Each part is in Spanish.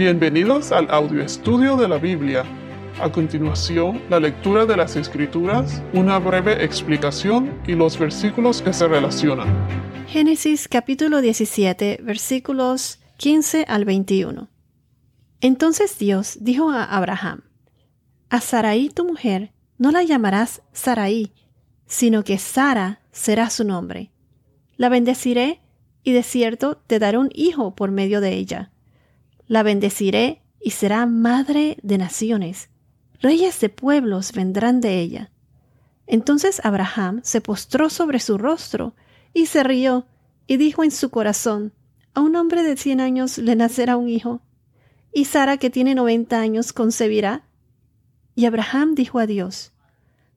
Bienvenidos al audio estudio de la Biblia. A continuación, la lectura de las Escrituras, una breve explicación y los versículos que se relacionan. Génesis capítulo 17 versículos 15 al 21. Entonces Dios dijo a Abraham, A Sarai tu mujer no la llamarás Sarai, sino que Sara será su nombre. La bendeciré y de cierto te daré un hijo por medio de ella la bendeciré y será madre de naciones. Reyes de pueblos vendrán de ella. Entonces Abraham se postró sobre su rostro y se rió y dijo en su corazón, a un hombre de cien años le nacerá un hijo, y Sara que tiene noventa años concebirá. Y Abraham dijo a Dios,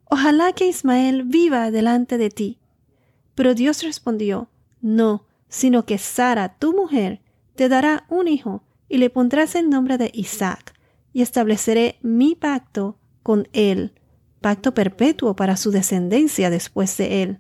Ojalá que Ismael viva delante de ti. Pero Dios respondió, No, sino que Sara, tu mujer, te dará un hijo, y le pondrás el nombre de Isaac, y estableceré mi pacto con él, pacto perpetuo para su descendencia después de él.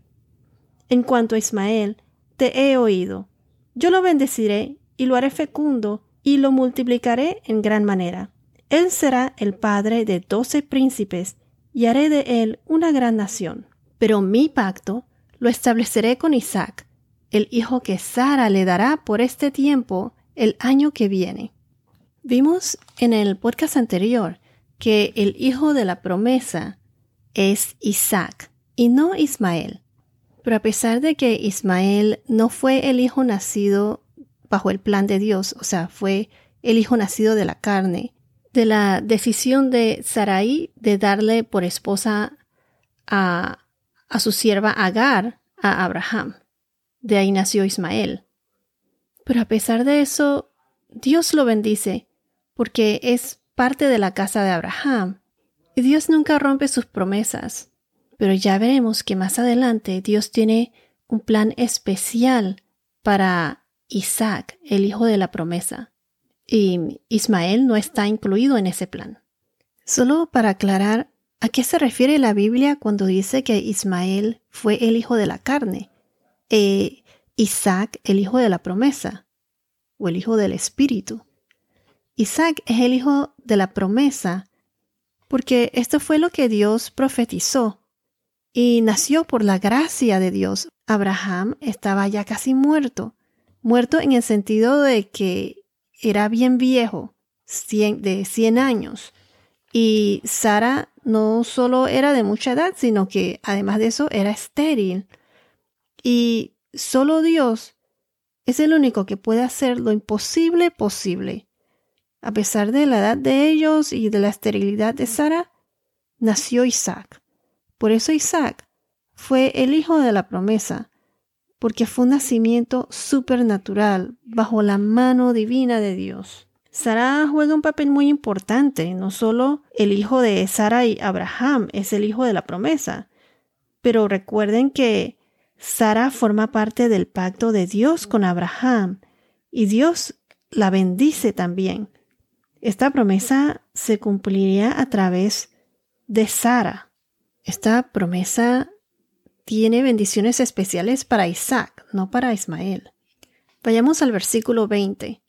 En cuanto a Ismael, te he oído. Yo lo bendeciré y lo haré fecundo y lo multiplicaré en gran manera. Él será el padre de doce príncipes y haré de él una gran nación. Pero mi pacto lo estableceré con Isaac, el hijo que Sara le dará por este tiempo el año que viene. Vimos en el podcast anterior que el hijo de la promesa es Isaac y no Ismael. Pero a pesar de que Ismael no fue el hijo nacido bajo el plan de Dios, o sea, fue el hijo nacido de la carne, de la decisión de Sarai de darle por esposa a, a su sierva Agar a Abraham. De ahí nació Ismael. Pero a pesar de eso, Dios lo bendice, porque es parte de la casa de Abraham. Y Dios nunca rompe sus promesas. Pero ya veremos que más adelante Dios tiene un plan especial para Isaac, el hijo de la promesa. Y Ismael no está incluido en ese plan. Solo para aclarar, ¿a qué se refiere la Biblia cuando dice que Ismael fue el hijo de la carne? Eh, Isaac el hijo de la promesa o el hijo del espíritu. Isaac es el hijo de la promesa porque esto fue lo que Dios profetizó y nació por la gracia de Dios. Abraham estaba ya casi muerto, muerto en el sentido de que era bien viejo, de 100 años. Y Sara no solo era de mucha edad, sino que además de eso era estéril. Y Solo Dios es el único que puede hacer lo imposible posible. A pesar de la edad de ellos y de la esterilidad de Sara, nació Isaac. Por eso Isaac fue el hijo de la promesa, porque fue un nacimiento supernatural bajo la mano divina de Dios. Sara juega un papel muy importante, no solo el hijo de Sara y Abraham es el hijo de la promesa, pero recuerden que Sara forma parte del pacto de Dios con Abraham y Dios la bendice también. Esta promesa se cumpliría a través de Sara. Esta promesa tiene bendiciones especiales para Isaac, no para Ismael. Vayamos al versículo 20.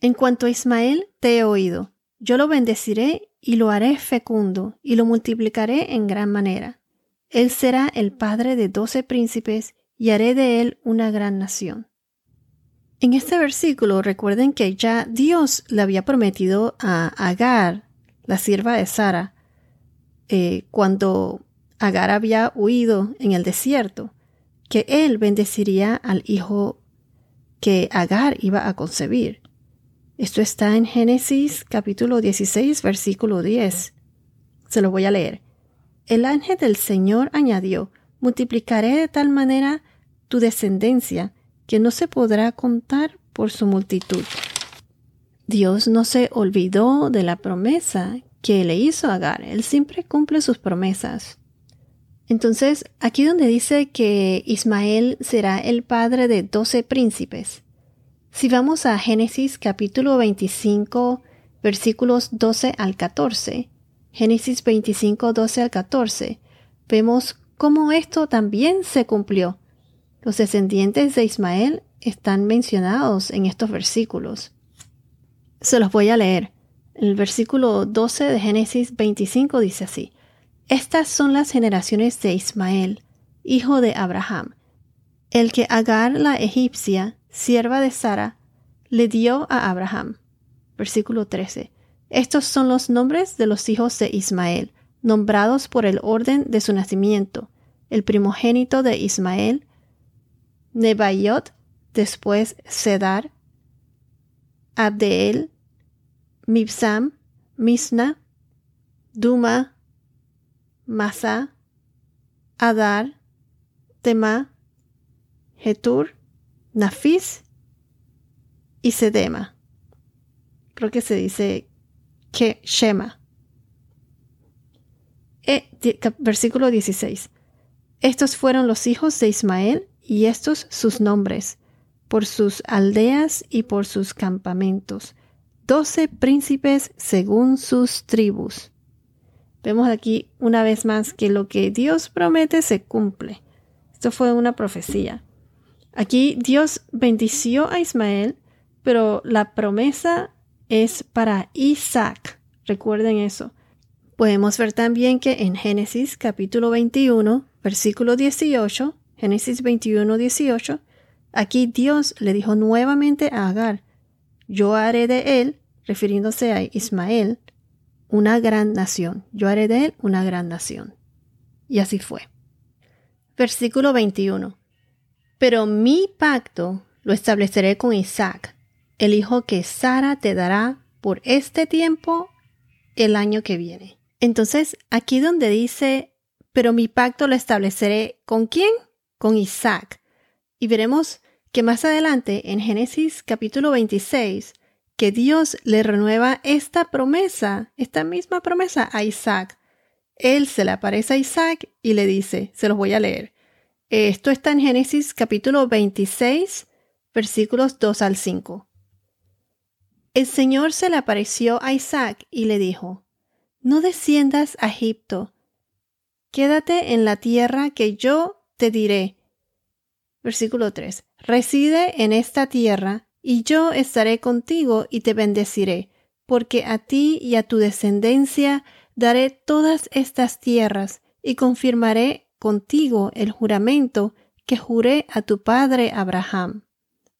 En cuanto a Ismael, te he oído. Yo lo bendeciré y lo haré fecundo y lo multiplicaré en gran manera. Él será el padre de doce príncipes y haré de él una gran nación. En este versículo recuerden que ya Dios le había prometido a Agar, la sierva de Sara, eh, cuando Agar había huido en el desierto, que él bendeciría al hijo que Agar iba a concebir. Esto está en Génesis capítulo 16, versículo 10. Se lo voy a leer. El ángel del Señor añadió, multiplicaré de tal manera tu descendencia que no se podrá contar por su multitud. Dios no se olvidó de la promesa que le hizo Agar. Él siempre cumple sus promesas. Entonces, aquí donde dice que Ismael será el padre de doce príncipes. Si vamos a Génesis capítulo 25, versículos 12 al 14, Génesis 25, 12 al 14, vemos cómo esto también se cumplió. Los descendientes de Ismael están mencionados en estos versículos. Se los voy a leer. El versículo 12 de Génesis 25 dice así. Estas son las generaciones de Ismael, hijo de Abraham, el que Agar la egipcia, sierva de Sara, le dio a Abraham. Versículo 13. Estos son los nombres de los hijos de Ismael, nombrados por el orden de su nacimiento. El primogénito de Ismael, Nebaiot, después Sedar, Abdeel, Mibsam, Misna, Duma, Masa, Adar, Tema, Getur, Nafis y Sedema. Creo que se dice que Shema. E, versículo 16. Estos fueron los hijos de Ismael y estos sus nombres, por sus aldeas y por sus campamentos, doce príncipes según sus tribus. Vemos aquí una vez más que lo que Dios promete se cumple. Esto fue una profecía. Aquí Dios bendició a Ismael, pero la promesa es para Isaac. Recuerden eso. Podemos ver también que en Génesis capítulo 21, versículo 18, Génesis 21, 18, aquí Dios le dijo nuevamente a Agar, yo haré de él, refiriéndose a Ismael, una gran nación. Yo haré de él una gran nación. Y así fue. Versículo 21. Pero mi pacto lo estableceré con Isaac, el hijo que Sara te dará por este tiempo el año que viene. Entonces, aquí donde dice, pero mi pacto lo estableceré con quién? Con Isaac. Y veremos que más adelante, en Génesis capítulo 26, que Dios le renueva esta promesa, esta misma promesa a Isaac. Él se le aparece a Isaac y le dice, se los voy a leer. Esto está en Génesis capítulo 26, versículos 2 al 5. El Señor se le apareció a Isaac y le dijo, No desciendas a Egipto, quédate en la tierra que yo te diré. Versículo 3. Reside en esta tierra y yo estaré contigo y te bendeciré, porque a ti y a tu descendencia daré todas estas tierras, y confirmaré contigo el juramento que juré a tu padre Abraham.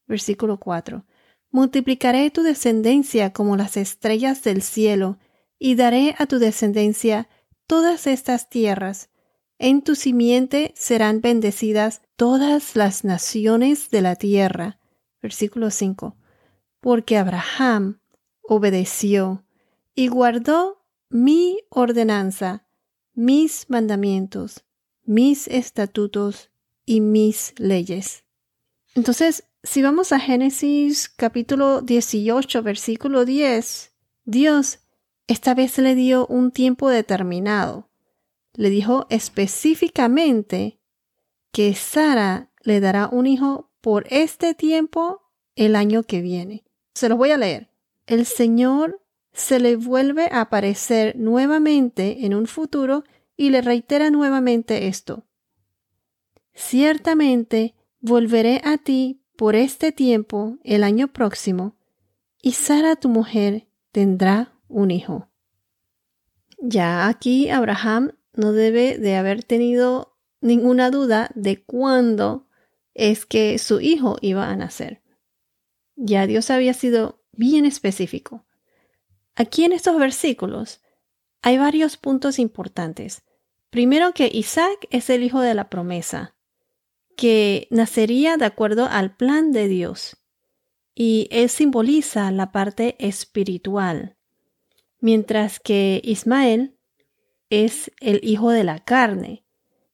Versículo 4. Multiplicaré tu descendencia como las estrellas del cielo, y daré a tu descendencia todas estas tierras. En tu simiente serán bendecidas todas las naciones de la tierra Versículo 5. Porque Abraham obedeció y guardó mi ordenanza, mis mandamientos, mis estatutos y mis leyes. Entonces, si vamos a Génesis capítulo 18, versículo 10, Dios esta vez le dio un tiempo determinado. Le dijo específicamente que Sara le dará un hijo por este tiempo el año que viene. Se los voy a leer. El Señor se le vuelve a aparecer nuevamente en un futuro y le reitera nuevamente esto. Ciertamente volveré a ti por este tiempo el año próximo, y Sara tu mujer tendrá un hijo. Ya aquí Abraham no debe de haber tenido ninguna duda de cuándo es que su hijo iba a nacer. Ya Dios había sido bien específico. Aquí en estos versículos hay varios puntos importantes. Primero que Isaac es el hijo de la promesa, que nacería de acuerdo al plan de Dios, y él simboliza la parte espiritual, mientras que Ismael es el hijo de la carne,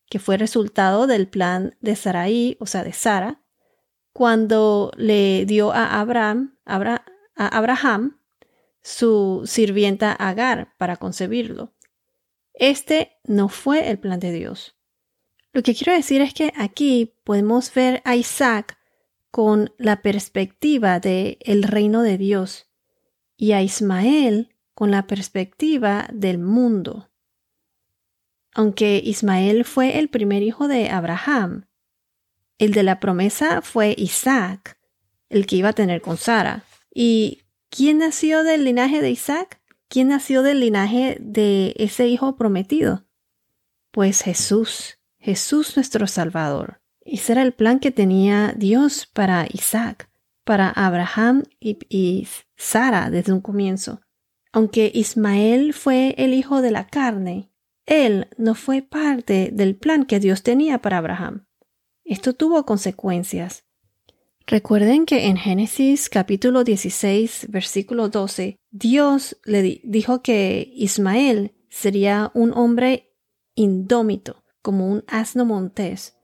que fue resultado del plan de Sarai, o sea, de Sara, cuando le dio a Abraham, a Abraham su sirvienta Agar para concebirlo. Este no fue el plan de Dios. Lo que quiero decir es que aquí podemos ver a Isaac con la perspectiva del el reino de Dios y a Ismael con la perspectiva del mundo. Aunque Ismael fue el primer hijo de Abraham, el de la promesa fue Isaac, el que iba a tener con Sara. Y ¿Quién nació del linaje de Isaac? ¿Quién nació del linaje de ese hijo prometido? Pues Jesús, Jesús nuestro Salvador. Ese era el plan que tenía Dios para Isaac, para Abraham y, y Sara desde un comienzo. Aunque Ismael fue el hijo de la carne, él no fue parte del plan que Dios tenía para Abraham. Esto tuvo consecuencias. Recuerden que en Génesis capítulo 16, versículo 12, Dios le dijo que Ismael sería un hombre indómito, como un asno montés,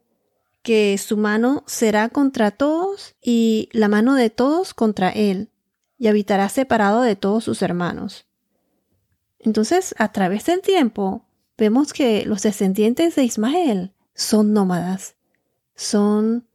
que su mano será contra todos y la mano de todos contra él, y habitará separado de todos sus hermanos. Entonces, a través del tiempo, vemos que los descendientes de Ismael son nómadas, son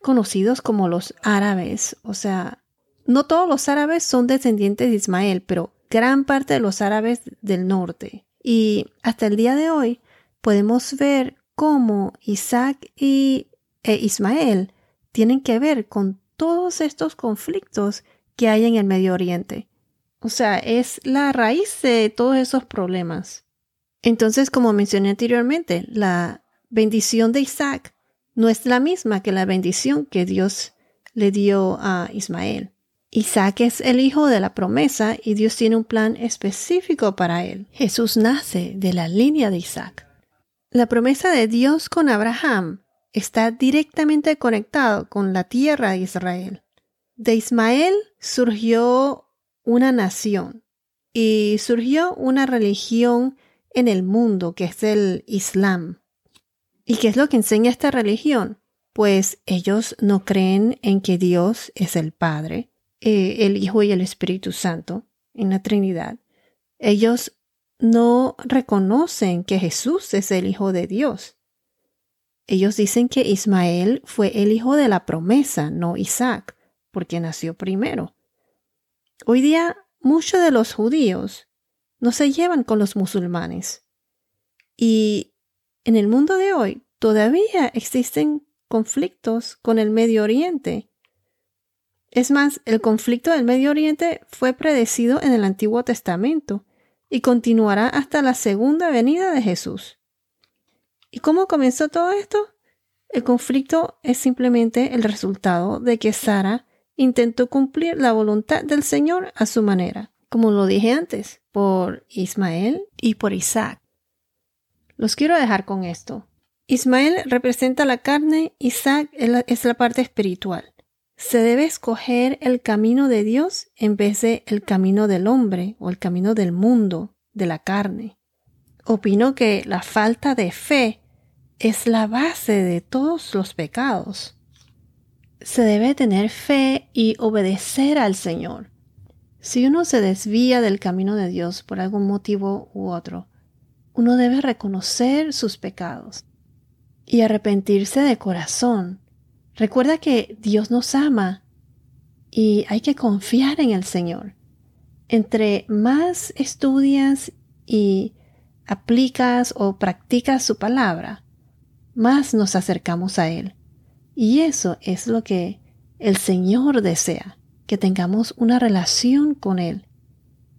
conocidos como los árabes, o sea, no todos los árabes son descendientes de Ismael, pero gran parte de los árabes del norte. Y hasta el día de hoy podemos ver cómo Isaac y e Ismael tienen que ver con todos estos conflictos que hay en el Medio Oriente. O sea, es la raíz de todos esos problemas. Entonces, como mencioné anteriormente, la bendición de Isaac no es la misma que la bendición que Dios le dio a Ismael. Isaac es el hijo de la promesa y Dios tiene un plan específico para él. Jesús nace de la línea de Isaac. La promesa de Dios con Abraham está directamente conectado con la tierra de Israel. De Ismael surgió una nación y surgió una religión en el mundo que es el Islam. ¿Y qué es lo que enseña esta religión? Pues ellos no creen en que Dios es el Padre, eh, el Hijo y el Espíritu Santo, en la Trinidad. Ellos no reconocen que Jesús es el Hijo de Dios. Ellos dicen que Ismael fue el hijo de la promesa, no Isaac, porque nació primero. Hoy día muchos de los judíos no se llevan con los musulmanes. Y en el mundo de hoy todavía existen conflictos con el Medio Oriente. Es más, el conflicto del Medio Oriente fue predecido en el Antiguo Testamento y continuará hasta la segunda venida de Jesús. ¿Y cómo comenzó todo esto? El conflicto es simplemente el resultado de que Sara intentó cumplir la voluntad del Señor a su manera, como lo dije antes, por Ismael y por Isaac. Los quiero dejar con esto. Ismael representa la carne, Isaac es la parte espiritual. Se debe escoger el camino de Dios en vez de el camino del hombre o el camino del mundo, de la carne. Opino que la falta de fe es la base de todos los pecados se debe tener fe y obedecer al Señor. Si uno se desvía del camino de Dios por algún motivo u otro, uno debe reconocer sus pecados y arrepentirse de corazón. Recuerda que Dios nos ama y hay que confiar en el Señor. Entre más estudias y aplicas o practicas su palabra, más nos acercamos a Él. Y eso es lo que el Señor desea, que tengamos una relación con Él.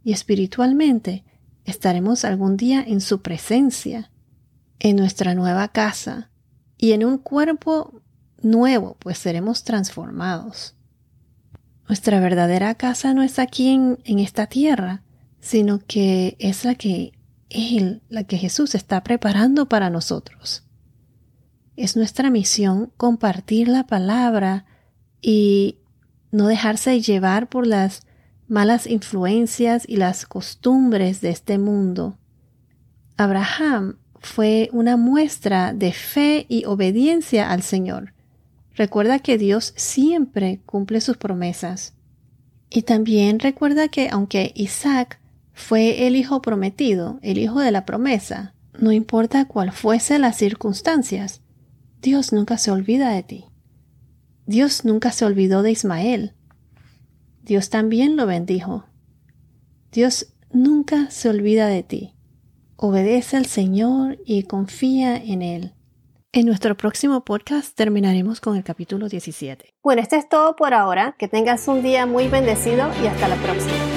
Y espiritualmente estaremos algún día en su presencia, en nuestra nueva casa y en un cuerpo nuevo, pues seremos transformados. Nuestra verdadera casa no es aquí en, en esta tierra, sino que es la que Él, la que Jesús está preparando para nosotros. Es nuestra misión compartir la palabra y no dejarse llevar por las malas influencias y las costumbres de este mundo. Abraham fue una muestra de fe y obediencia al Señor. Recuerda que Dios siempre cumple sus promesas. Y también recuerda que aunque Isaac fue el hijo prometido, el hijo de la promesa, no importa cuál fuese las circunstancias, Dios nunca se olvida de ti. Dios nunca se olvidó de Ismael. Dios también lo bendijo. Dios nunca se olvida de ti. Obedece al Señor y confía en Él. En nuestro próximo podcast terminaremos con el capítulo 17. Bueno, esto es todo por ahora. Que tengas un día muy bendecido y hasta la próxima.